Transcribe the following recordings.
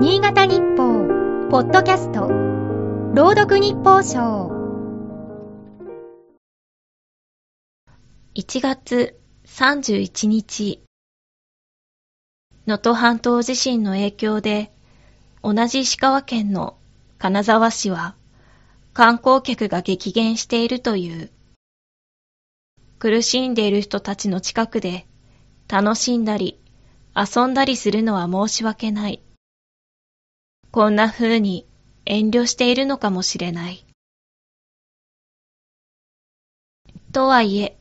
新潟日報、ポッドキャスト、朗読日報賞。1月31日、能登半島地震の影響で、同じ石川県の金沢市は、観光客が激減しているという。苦しんでいる人たちの近くで、楽しんだり、遊んだりするのは申し訳ない。こんな風に遠慮しているのかもしれない。とはいえ、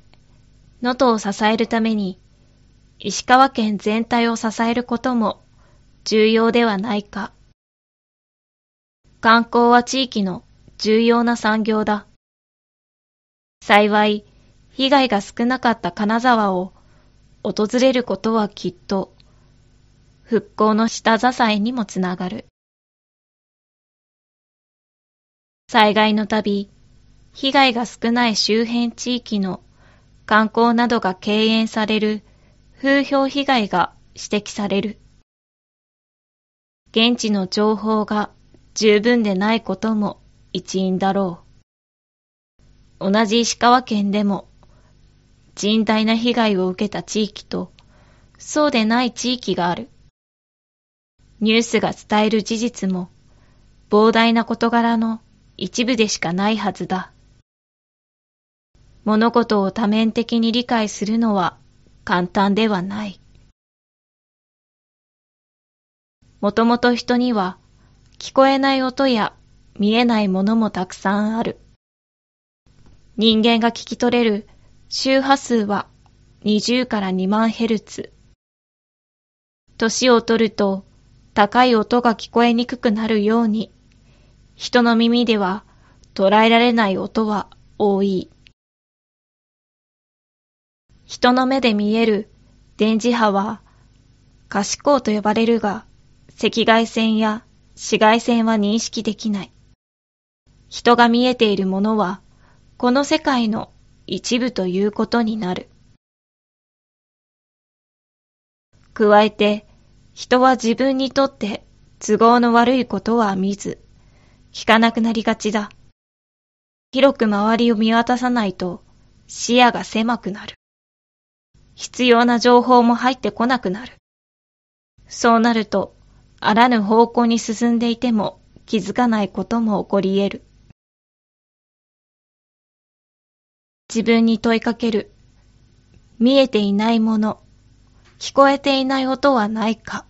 能登を支えるために、石川県全体を支えることも重要ではないか。観光は地域の重要な産業だ。幸い、被害が少なかった金沢を訪れることはきっと、復興の下支えにもつながる。災害のたび、被害が少ない周辺地域の観光などが敬遠される風評被害が指摘される。現地の情報が十分でないことも一因だろう。同じ石川県でも甚大な被害を受けた地域とそうでない地域がある。ニュースが伝える事実も膨大な事柄の一部でしかないはずだ。物事を多面的に理解するのは簡単ではない。もともと人には聞こえない音や見えないものもたくさんある。人間が聞き取れる周波数は20から2万ヘルツ。年を取ると高い音が聞こえにくくなるように、人の耳では捉えられない音は多い。人の目で見える電磁波は可視光と呼ばれるが、赤外線や紫外線は認識できない。人が見えているものは、この世界の一部ということになる。加えて、人は自分にとって都合の悪いことは見ず、聞かなくなりがちだ。広く周りを見渡さないと視野が狭くなる。必要な情報も入ってこなくなる。そうなると、あらぬ方向に進んでいても気づかないことも起こり得る。自分に問いかける。見えていないもの、聞こえていない音はないか。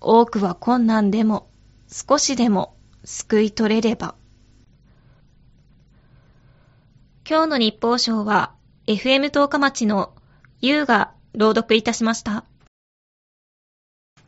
多くは困難でも、少しでも救い取れれば。今日の日報賞は、FM 十日町の優が朗読いたしました。